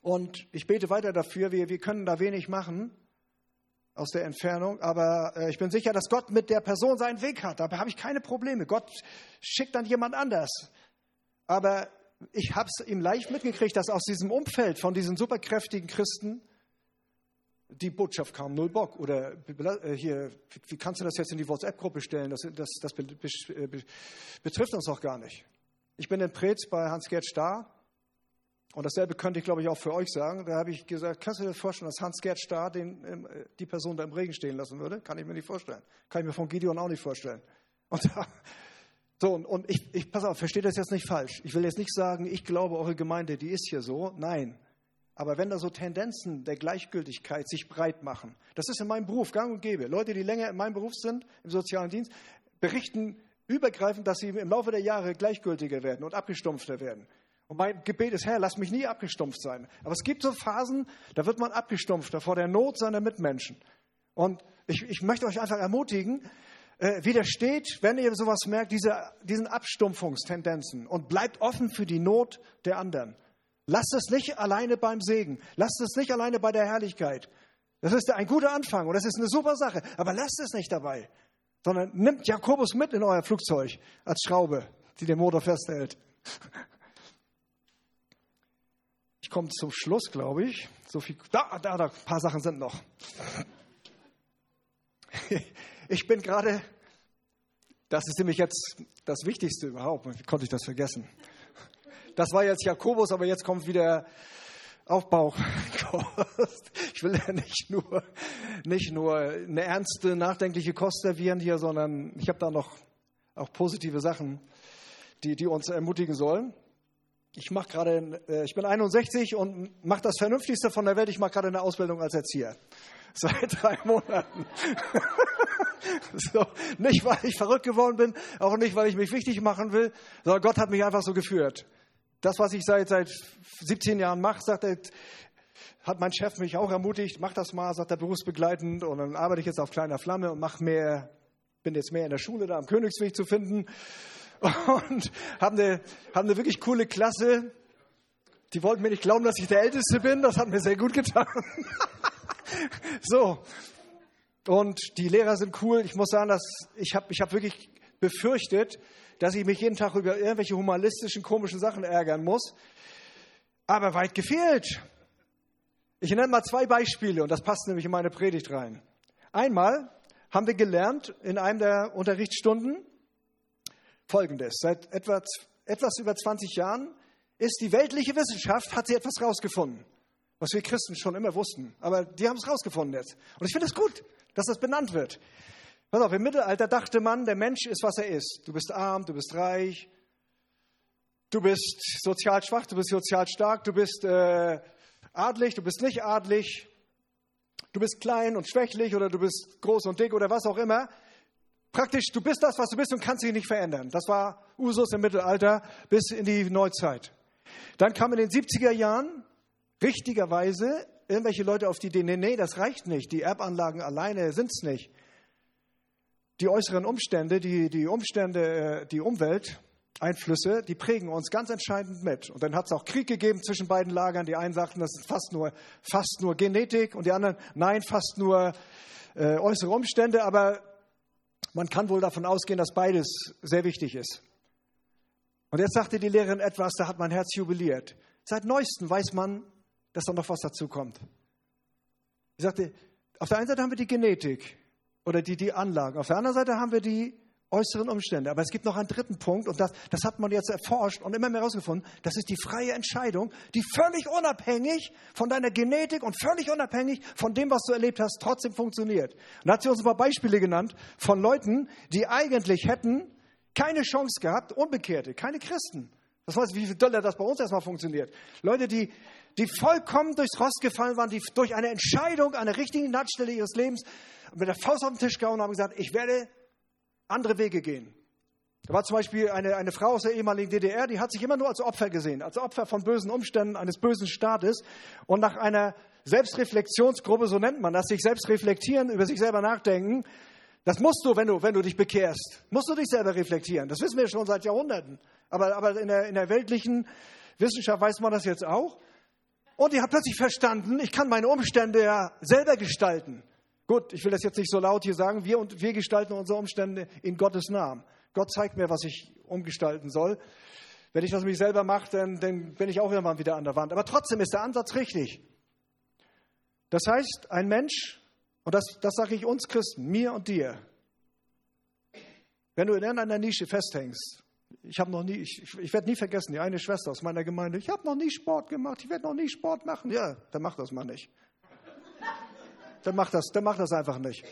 Und ich bete weiter dafür. Wir, wir können da wenig machen aus der Entfernung, aber äh, ich bin sicher, dass Gott mit der Person seinen Weg hat. Dabei habe ich keine Probleme. Gott schickt dann jemand anders. Aber ich habe es ihm leicht mitgekriegt, dass aus diesem Umfeld von diesen superkräftigen Christen die Botschaft kam, null Bock. Oder äh, hier, wie kannst du das jetzt in die WhatsApp-Gruppe stellen? Das, das, das betrifft uns doch gar nicht. Ich bin in Preetz bei Hans-Gerd Starr. Und dasselbe könnte ich, glaube ich, auch für euch sagen. Da habe ich gesagt, kannst du dir vorstellen, dass Hans-Gerd Starr den, äh, die Person da im Regen stehen lassen würde? Kann ich mir nicht vorstellen. Kann ich mir von Gideon auch nicht vorstellen. Und da, so, und, und ich, ich, pass auf, versteht das jetzt nicht falsch. Ich will jetzt nicht sagen, ich glaube, eure Gemeinde, die ist hier so. Nein. Aber wenn da so Tendenzen der Gleichgültigkeit sich breit machen, das ist in meinem Beruf gang und gäbe. Leute, die länger in meinem Beruf sind, im sozialen Dienst, berichten übergreifend, dass sie im Laufe der Jahre gleichgültiger werden und abgestumpfter werden. Und mein Gebet ist, Herr, lass mich nie abgestumpft sein. Aber es gibt so Phasen, da wird man abgestumpfter vor der Not seiner Mitmenschen. Und ich, ich möchte euch einfach ermutigen, äh, widersteht, wenn ihr sowas merkt, diese, diesen Abstumpfungstendenzen und bleibt offen für die Not der anderen. Lasst es nicht alleine beim Segen. Lasst es nicht alleine bei der Herrlichkeit. Das ist ein guter Anfang und das ist eine super Sache. Aber lasst es nicht dabei sondern nimmt Jakobus mit in euer Flugzeug als Schraube, die den Motor festhält. Ich komme zum Schluss, glaube ich. So viel, da, da, da, ein paar Sachen sind noch. Ich bin gerade, das ist nämlich jetzt das Wichtigste überhaupt, wie konnte ich das vergessen? Das war jetzt Jakobus, aber jetzt kommt wieder Aufbaukost. Ich will ja nicht nur, nicht nur eine ernste, nachdenkliche Kost servieren hier, sondern ich habe da noch auch positive Sachen, die, die uns ermutigen sollen. Ich mache gerade, äh, ich bin 61 und mache das Vernünftigste von der Welt. Ich mache gerade eine Ausbildung als Erzieher. Seit drei Monaten. so, nicht, weil ich verrückt geworden bin, auch nicht, weil ich mich wichtig machen will, sondern Gott hat mich einfach so geführt. Das, was ich seit, seit 17 Jahren mache, sagt er, hat mein Chef mich auch ermutigt, mach das mal, sagt er berufsbegleitend. Und dann arbeite ich jetzt auf kleiner Flamme und mach mehr, bin jetzt mehr in der Schule da am Königsweg zu finden. Und haben eine, haben eine wirklich coole Klasse. Die wollten mir nicht glauben, dass ich der Älteste bin. Das hat mir sehr gut getan. so. Und die Lehrer sind cool. Ich muss sagen, dass ich habe ich hab wirklich befürchtet, dass ich mich jeden Tag über irgendwelche humanistischen, komischen Sachen ärgern muss. Aber weit gefehlt. Ich nenne mal zwei Beispiele und das passt nämlich in meine Predigt rein. Einmal haben wir gelernt in einem der Unterrichtsstunden Folgendes. Seit etwa, etwas über 20 Jahren ist die weltliche Wissenschaft, hat sie etwas rausgefunden, was wir Christen schon immer wussten. Aber die haben es rausgefunden jetzt. Und ich finde es gut, dass das benannt wird. Pass auf, im Mittelalter dachte man, der Mensch ist, was er ist. Du bist arm, du bist reich, du bist sozial schwach, du bist sozial stark, du bist äh, adlig, du bist nicht adlig, du bist klein und schwächlich oder du bist groß und dick oder was auch immer. Praktisch, du bist das, was du bist und kannst dich nicht verändern. Das war Usus im Mittelalter bis in die Neuzeit. Dann kam in den 70er Jahren richtigerweise irgendwelche Leute auf die Idee, nee, nee, das reicht nicht. Die Erbanlagen alleine sind es nicht die äußeren Umstände, die, die Umstände, äh, die Umwelteinflüsse, die prägen uns ganz entscheidend mit. Und dann hat es auch Krieg gegeben zwischen beiden Lagern. Die einen sagten, das ist fast nur, fast nur Genetik und die anderen, nein, fast nur äh, äußere Umstände. Aber man kann wohl davon ausgehen, dass beides sehr wichtig ist. Und jetzt sagte die Lehrerin etwas, da hat mein Herz jubiliert. Seit neuestem weiß man, dass da noch was dazu kommt. Sie sagte, auf der einen Seite haben wir die Genetik, oder die, die Anlagen. Auf der anderen Seite haben wir die äußeren Umstände. Aber es gibt noch einen dritten Punkt und das, das hat man jetzt erforscht und immer mehr herausgefunden. Das ist die freie Entscheidung, die völlig unabhängig von deiner Genetik und völlig unabhängig von dem, was du erlebt hast, trotzdem funktioniert. Und da hat sie uns ein paar Beispiele genannt von Leuten, die eigentlich hätten keine Chance gehabt, Unbekehrte, keine Christen, Das weiß, wie viel doller das bei uns erstmal funktioniert. Leute, die, die vollkommen durchs Rost gefallen waren, die durch eine Entscheidung an der richtigen Nahtstelle ihres Lebens mit der Faust auf den Tisch gehauen haben und gesagt, ich werde andere Wege gehen. Da war zum Beispiel eine, eine Frau aus der ehemaligen DDR, die hat sich immer nur als Opfer gesehen, als Opfer von bösen Umständen eines bösen Staates. Und nach einer Selbstreflexionsgruppe, so nennt man das, sich selbst reflektieren, über sich selber nachdenken, das musst du, wenn du, wenn du dich bekehrst, musst du dich selber reflektieren. Das wissen wir schon seit Jahrhunderten. Aber, aber in, der, in der weltlichen Wissenschaft weiß man das jetzt auch. Und die hat plötzlich verstanden, ich kann meine Umstände ja selber gestalten. Gut, ich will das jetzt nicht so laut hier sagen, wir, und, wir gestalten unsere Umstände in Gottes Namen. Gott zeigt mir, was ich umgestalten soll. Wenn ich das mich selber mache, dann, dann bin ich auch irgendwann wieder an der Wand. Aber trotzdem ist der Ansatz richtig. Das heißt, ein Mensch, und das, das sage ich uns Christen, mir und dir, wenn du in irgendeiner Nische festhängst, ich habe noch nie, ich, ich werde nie vergessen, die eine Schwester aus meiner Gemeinde, ich habe noch nie Sport gemacht, ich werde noch nie Sport machen. Ja, dann mach das mal nicht. Dann mach das, dann mach das einfach nicht.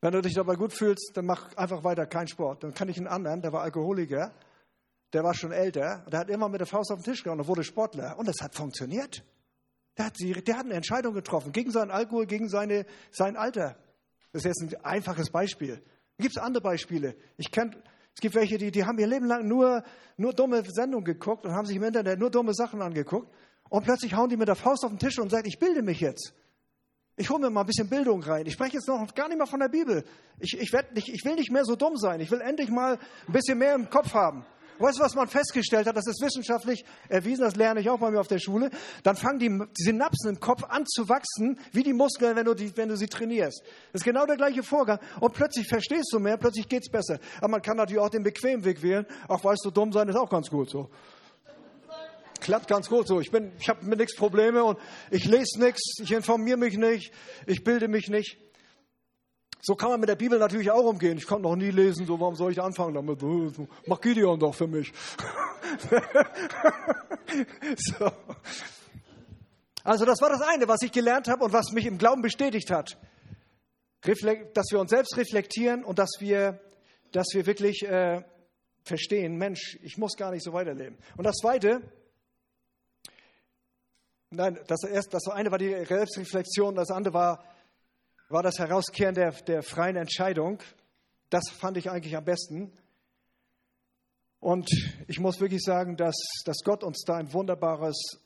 Wenn du dich dabei gut fühlst, dann mach einfach weiter keinen Sport. Dann kann ich einen anderen, der war Alkoholiker, der war schon älter, der hat immer mit der Faust auf den Tisch gehauen und wurde Sportler. Und das hat funktioniert. Der hat, der hat eine Entscheidung getroffen gegen seinen Alkohol, gegen seine, sein Alter. Das ist jetzt ein einfaches Beispiel. Gibt es andere Beispiele. Ich kenn, es gibt welche, die, die haben ihr Leben lang nur, nur dumme Sendungen geguckt und haben sich im Internet nur dumme Sachen angeguckt. Und plötzlich hauen die mit der Faust auf den Tisch und sagen, ich bilde mich jetzt. Ich hole mir mal ein bisschen Bildung rein. Ich spreche jetzt noch gar nicht mal von der Bibel. Ich, ich, nicht, ich will nicht mehr so dumm sein. Ich will endlich mal ein bisschen mehr im Kopf haben. Weißt du, was man festgestellt hat? Das ist wissenschaftlich erwiesen, das lerne ich auch bei mir auf der Schule. Dann fangen die, Synapsen im Kopf an zu wachsen, wie die Muskeln, wenn du, die, wenn du sie trainierst. Das ist genau der gleiche Vorgang. Und plötzlich verstehst du mehr, plötzlich geht's besser. Aber man kann natürlich auch den bequemen Weg wählen. Auch weißt du, dumm sein ist auch ganz gut so klappt ganz gut so. Ich, ich habe mit nichts Probleme und ich lese nichts, ich informiere mich nicht, ich bilde mich nicht. So kann man mit der Bibel natürlich auch umgehen. Ich konnte noch nie lesen, so warum soll ich anfangen damit? Mach Gideon doch für mich. so. Also das war das eine, was ich gelernt habe und was mich im Glauben bestätigt hat. Dass wir uns selbst reflektieren und dass wir, dass wir wirklich äh, verstehen, Mensch, ich muss gar nicht so weiterleben. Und das Zweite, Nein, das, erst, das eine war die Selbstreflexion, das andere war, war das Herauskehren der, der freien Entscheidung. Das fand ich eigentlich am besten. Und ich muss wirklich sagen, dass, dass Gott uns da ein wunderbares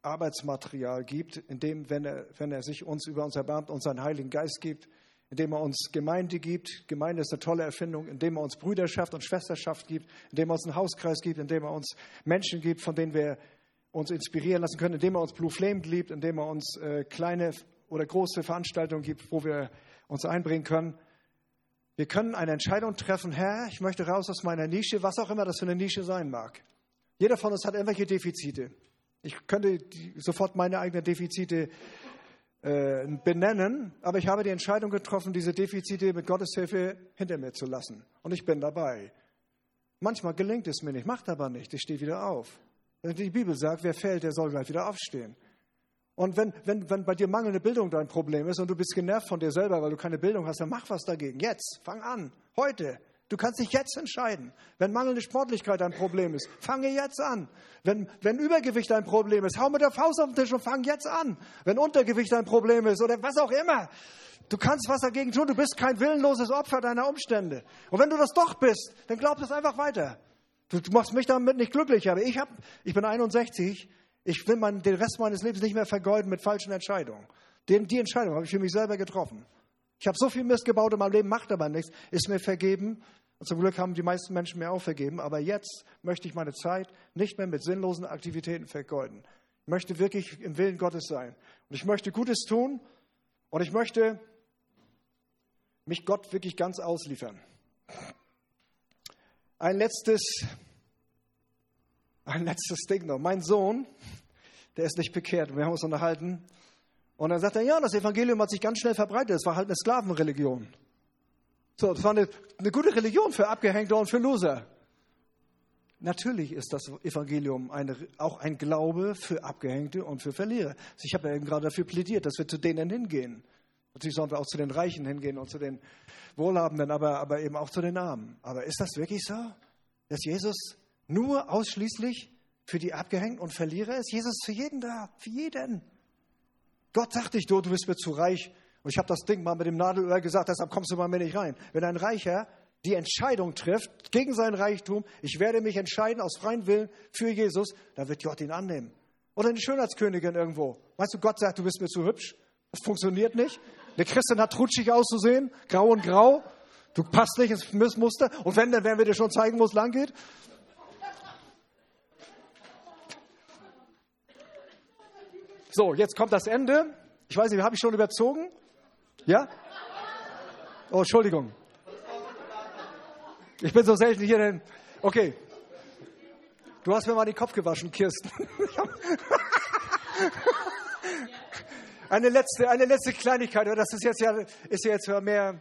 Arbeitsmaterial gibt, indem, wenn er, wenn er sich uns über uns erbarmt, uns seinen Heiligen Geist gibt, indem er uns Gemeinde gibt. Gemeinde ist eine tolle Erfindung, indem er uns Brüderschaft und Schwesterschaft gibt, indem er uns einen Hauskreis gibt, indem er uns Menschen gibt, von denen wir uns inspirieren lassen können, indem er uns Blue Flame liebt, indem er uns äh, kleine oder große Veranstaltungen gibt, wo wir uns einbringen können. Wir können eine Entscheidung treffen, Herr, ich möchte raus aus meiner Nische, was auch immer das für eine Nische sein mag. Jeder von uns hat irgendwelche Defizite. Ich könnte sofort meine eigenen Defizite äh, benennen, aber ich habe die Entscheidung getroffen, diese Defizite mit Gottes Hilfe hinter mir zu lassen. Und ich bin dabei. Manchmal gelingt es mir nicht, macht aber nicht, ich stehe wieder auf. Die Bibel sagt, wer fällt, der soll gleich wieder aufstehen. Und wenn, wenn, wenn bei dir mangelnde Bildung dein Problem ist und du bist genervt von dir selber, weil du keine Bildung hast, dann mach was dagegen. Jetzt, fang an, heute. Du kannst dich jetzt entscheiden. Wenn mangelnde Sportlichkeit dein Problem ist, fange jetzt an. Wenn, wenn Übergewicht dein Problem ist, hau mit der Faust auf den Tisch und fang jetzt an. Wenn Untergewicht dein Problem ist oder was auch immer, du kannst was dagegen tun. Du bist kein willenloses Opfer deiner Umstände. Und wenn du das doch bist, dann glaub das einfach weiter. Du, machst mich damit nicht glücklich, aber ich, hab, ich bin 61, ich will mein, den Rest meines Lebens nicht mehr vergeuden mit falschen Entscheidungen. Den, die Entscheidung habe ich für mich selber getroffen. Ich habe so viel Mist gebaut in meinem Leben, macht aber nichts, ist mir vergeben. Und zum Glück haben die meisten Menschen mir auch vergeben. Aber jetzt möchte ich meine Zeit nicht mehr mit sinnlosen Aktivitäten vergeuden. Ich möchte wirklich im Willen Gottes sein. Und ich möchte Gutes tun. Und ich möchte mich Gott wirklich ganz ausliefern. Ein letztes, ein letztes Ding noch. Mein Sohn, der ist nicht bekehrt. Wir haben uns unterhalten. Und dann sagt er, ja, das Evangelium hat sich ganz schnell verbreitet. Es war halt eine Sklavenreligion. So, das war eine, eine gute Religion für Abgehängte und für Loser. Natürlich ist das Evangelium eine, auch ein Glaube für Abgehängte und für Verlierer. Also ich habe ja eben gerade dafür plädiert, dass wir zu denen hingehen. Natürlich sollen wir auch zu den Reichen hingehen und zu den Wohlhabenden, aber, aber eben auch zu den Armen. Aber ist das wirklich so, dass Jesus nur ausschließlich für die Abgehängten und Verlierer ist. Jesus ist für jeden da, für jeden. Gott sagt nicht, du, du bist mir zu reich. Und ich habe das Ding mal mit dem Nadelöhr gesagt, deshalb kommst du bei mir nicht rein. Wenn ein Reicher die Entscheidung trifft gegen sein Reichtum, ich werde mich entscheiden aus freiem Willen für Jesus, dann wird Gott ihn annehmen. Oder eine Schönheitskönigin irgendwo. Weißt du, Gott sagt, du bist mir zu hübsch. Das funktioniert nicht. Eine Christin hat trutschig auszusehen, grau und grau. Du passt nicht ins Muster. Und wenn, dann werden wir dir schon zeigen, wo es lang geht. So, jetzt kommt das Ende. Ich weiß nicht, habe ich schon überzogen? Ja? Oh, Entschuldigung. Ich bin so selten hier, denn. Okay. Du hast mir mal den Kopf gewaschen, Kirsten. eine letzte, eine letzte Kleinigkeit, das ist jetzt ja, ist ja jetzt mehr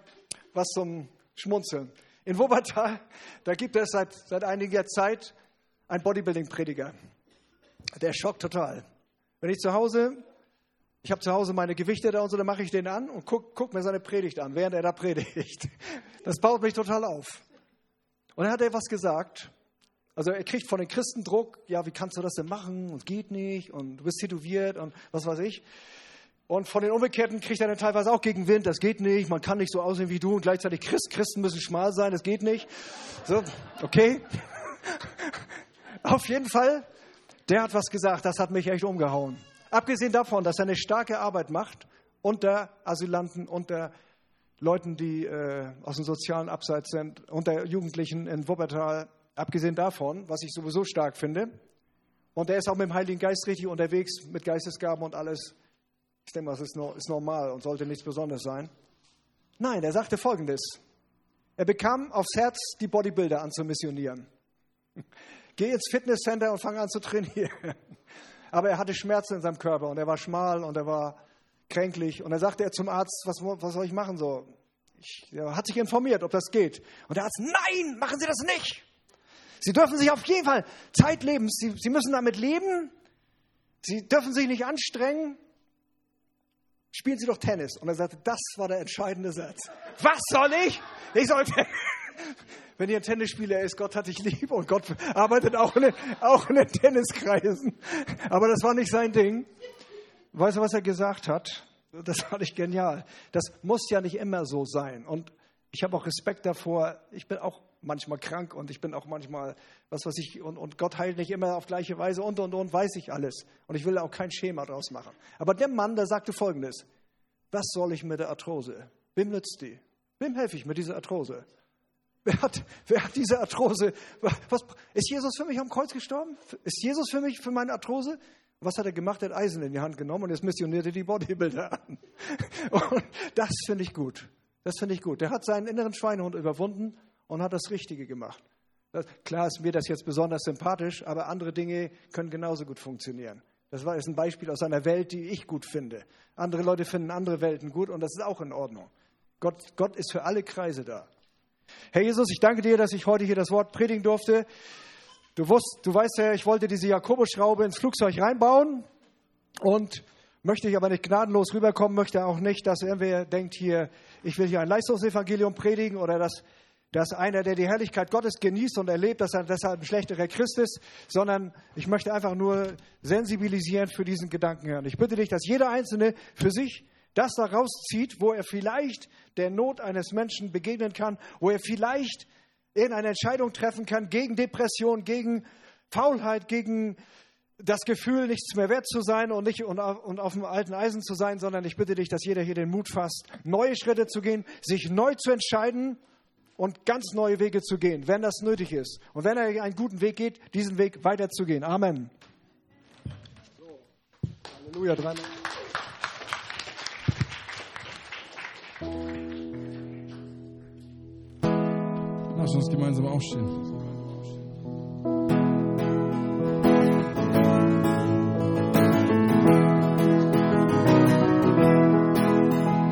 was zum Schmunzeln. In Wuppertal, da gibt es seit, seit einiger Zeit einen Bodybuilding-Prediger. Der schockt total. Wenn ich zu Hause, ich habe zu Hause meine Gewichte da und so, dann mache ich den an und gucke guck mir seine Predigt an, während er da predigt. Das baut mich total auf. Und dann hat er was gesagt. Also er kriegt von den Christen Druck, ja, wie kannst du das denn machen? Und geht nicht und du bist tätowiert und was weiß ich. Und von den Umgekehrten kriegt er dann teilweise auch Gegenwind, das geht nicht, man kann nicht so aussehen wie du und gleichzeitig Christ, Christen müssen schmal sein, das geht nicht. So, okay. Auf jeden Fall, der hat was gesagt, das hat mich echt umgehauen. Abgesehen davon, dass er eine starke Arbeit macht unter Asylanten, unter Leuten, die äh, aus dem sozialen Abseits sind, unter Jugendlichen in Wuppertal. Abgesehen davon, was ich sowieso stark finde. Und er ist auch mit dem Heiligen Geist richtig unterwegs, mit Geistesgaben und alles. Ich denke mal, das ist, no, ist normal und sollte nichts Besonderes sein. Nein, er sagte Folgendes. Er bekam aufs Herz, die Bodybuilder anzumissionieren. Geh ins Fitnesscenter und fang an zu trainieren. Aber er hatte Schmerzen in seinem Körper und er war schmal und er war kränklich. Und dann sagte er zum Arzt, was, was soll ich machen? So, ich, er hat sich informiert, ob das geht. Und der Arzt, nein, machen Sie das nicht. Sie dürfen sich auf jeden Fall zeitlebens, Sie, Sie müssen damit leben. Sie dürfen sich nicht anstrengen spielen Sie doch Tennis. Und er sagte, das war der entscheidende Satz. Was soll ich? Ich sollte. Wenn ihr ein Tennisspieler ist, Gott hat dich lieb und Gott arbeitet auch in, auch in den Tenniskreisen. Aber das war nicht sein Ding. Weißt du, was er gesagt hat? Das fand ich genial. Das muss ja nicht immer so sein. Und ich habe auch Respekt davor. Ich bin auch manchmal krank und ich bin auch manchmal, was weiß ich, und, und Gott heilt nicht immer auf gleiche Weise und und und, weiß ich alles. Und ich will auch kein Schema draus machen. Aber der Mann, der sagte folgendes: Was soll ich mit der Arthrose? Wem nützt die? Wem helfe ich mit dieser Arthrose? Wer hat, wer hat diese Arthrose? Was, ist Jesus für mich am Kreuz gestorben? Ist Jesus für mich, für meine Arthrose? Was hat er gemacht? Er hat Eisen in die Hand genommen und jetzt missionierte die Bodybuilder an. Und das finde ich gut. Das finde ich gut. Der hat seinen inneren Schweinehund überwunden und hat das Richtige gemacht. Klar ist mir das jetzt besonders sympathisch, aber andere Dinge können genauso gut funktionieren. Das war jetzt ein Beispiel aus einer Welt, die ich gut finde. Andere Leute finden andere Welten gut und das ist auch in Ordnung. Gott, Gott ist für alle Kreise da. Herr Jesus, ich danke dir, dass ich heute hier das Wort predigen durfte. Du, wusst, du weißt ja, ich wollte diese Jakobusschraube ins Flugzeug reinbauen und möchte ich aber nicht gnadenlos rüberkommen, möchte auch nicht, dass irgendwer denkt hier, ich will hier ein Leistungsevangelium predigen oder dass dass einer, der die Herrlichkeit Gottes genießt und erlebt, dass er deshalb ein schlechterer Christ ist, sondern ich möchte einfach nur sensibilisieren für diesen Gedanken. Und ich bitte dich, dass jeder Einzelne für sich das da rauszieht, wo er vielleicht der Not eines Menschen begegnen kann, wo er vielleicht irgendeine Entscheidung treffen kann gegen Depression, gegen Faulheit, gegen das Gefühl, nichts mehr wert zu sein und nicht und auf, und auf dem alten Eisen zu sein, sondern ich bitte dich, dass jeder hier den Mut fasst, neue Schritte zu gehen, sich neu zu entscheiden und ganz neue Wege zu gehen, wenn das nötig ist. Und wenn er einen guten Weg geht, diesen Weg weiterzugehen. Amen. So. Halleluja, dreimal. Lass uns gemeinsam aufstehen.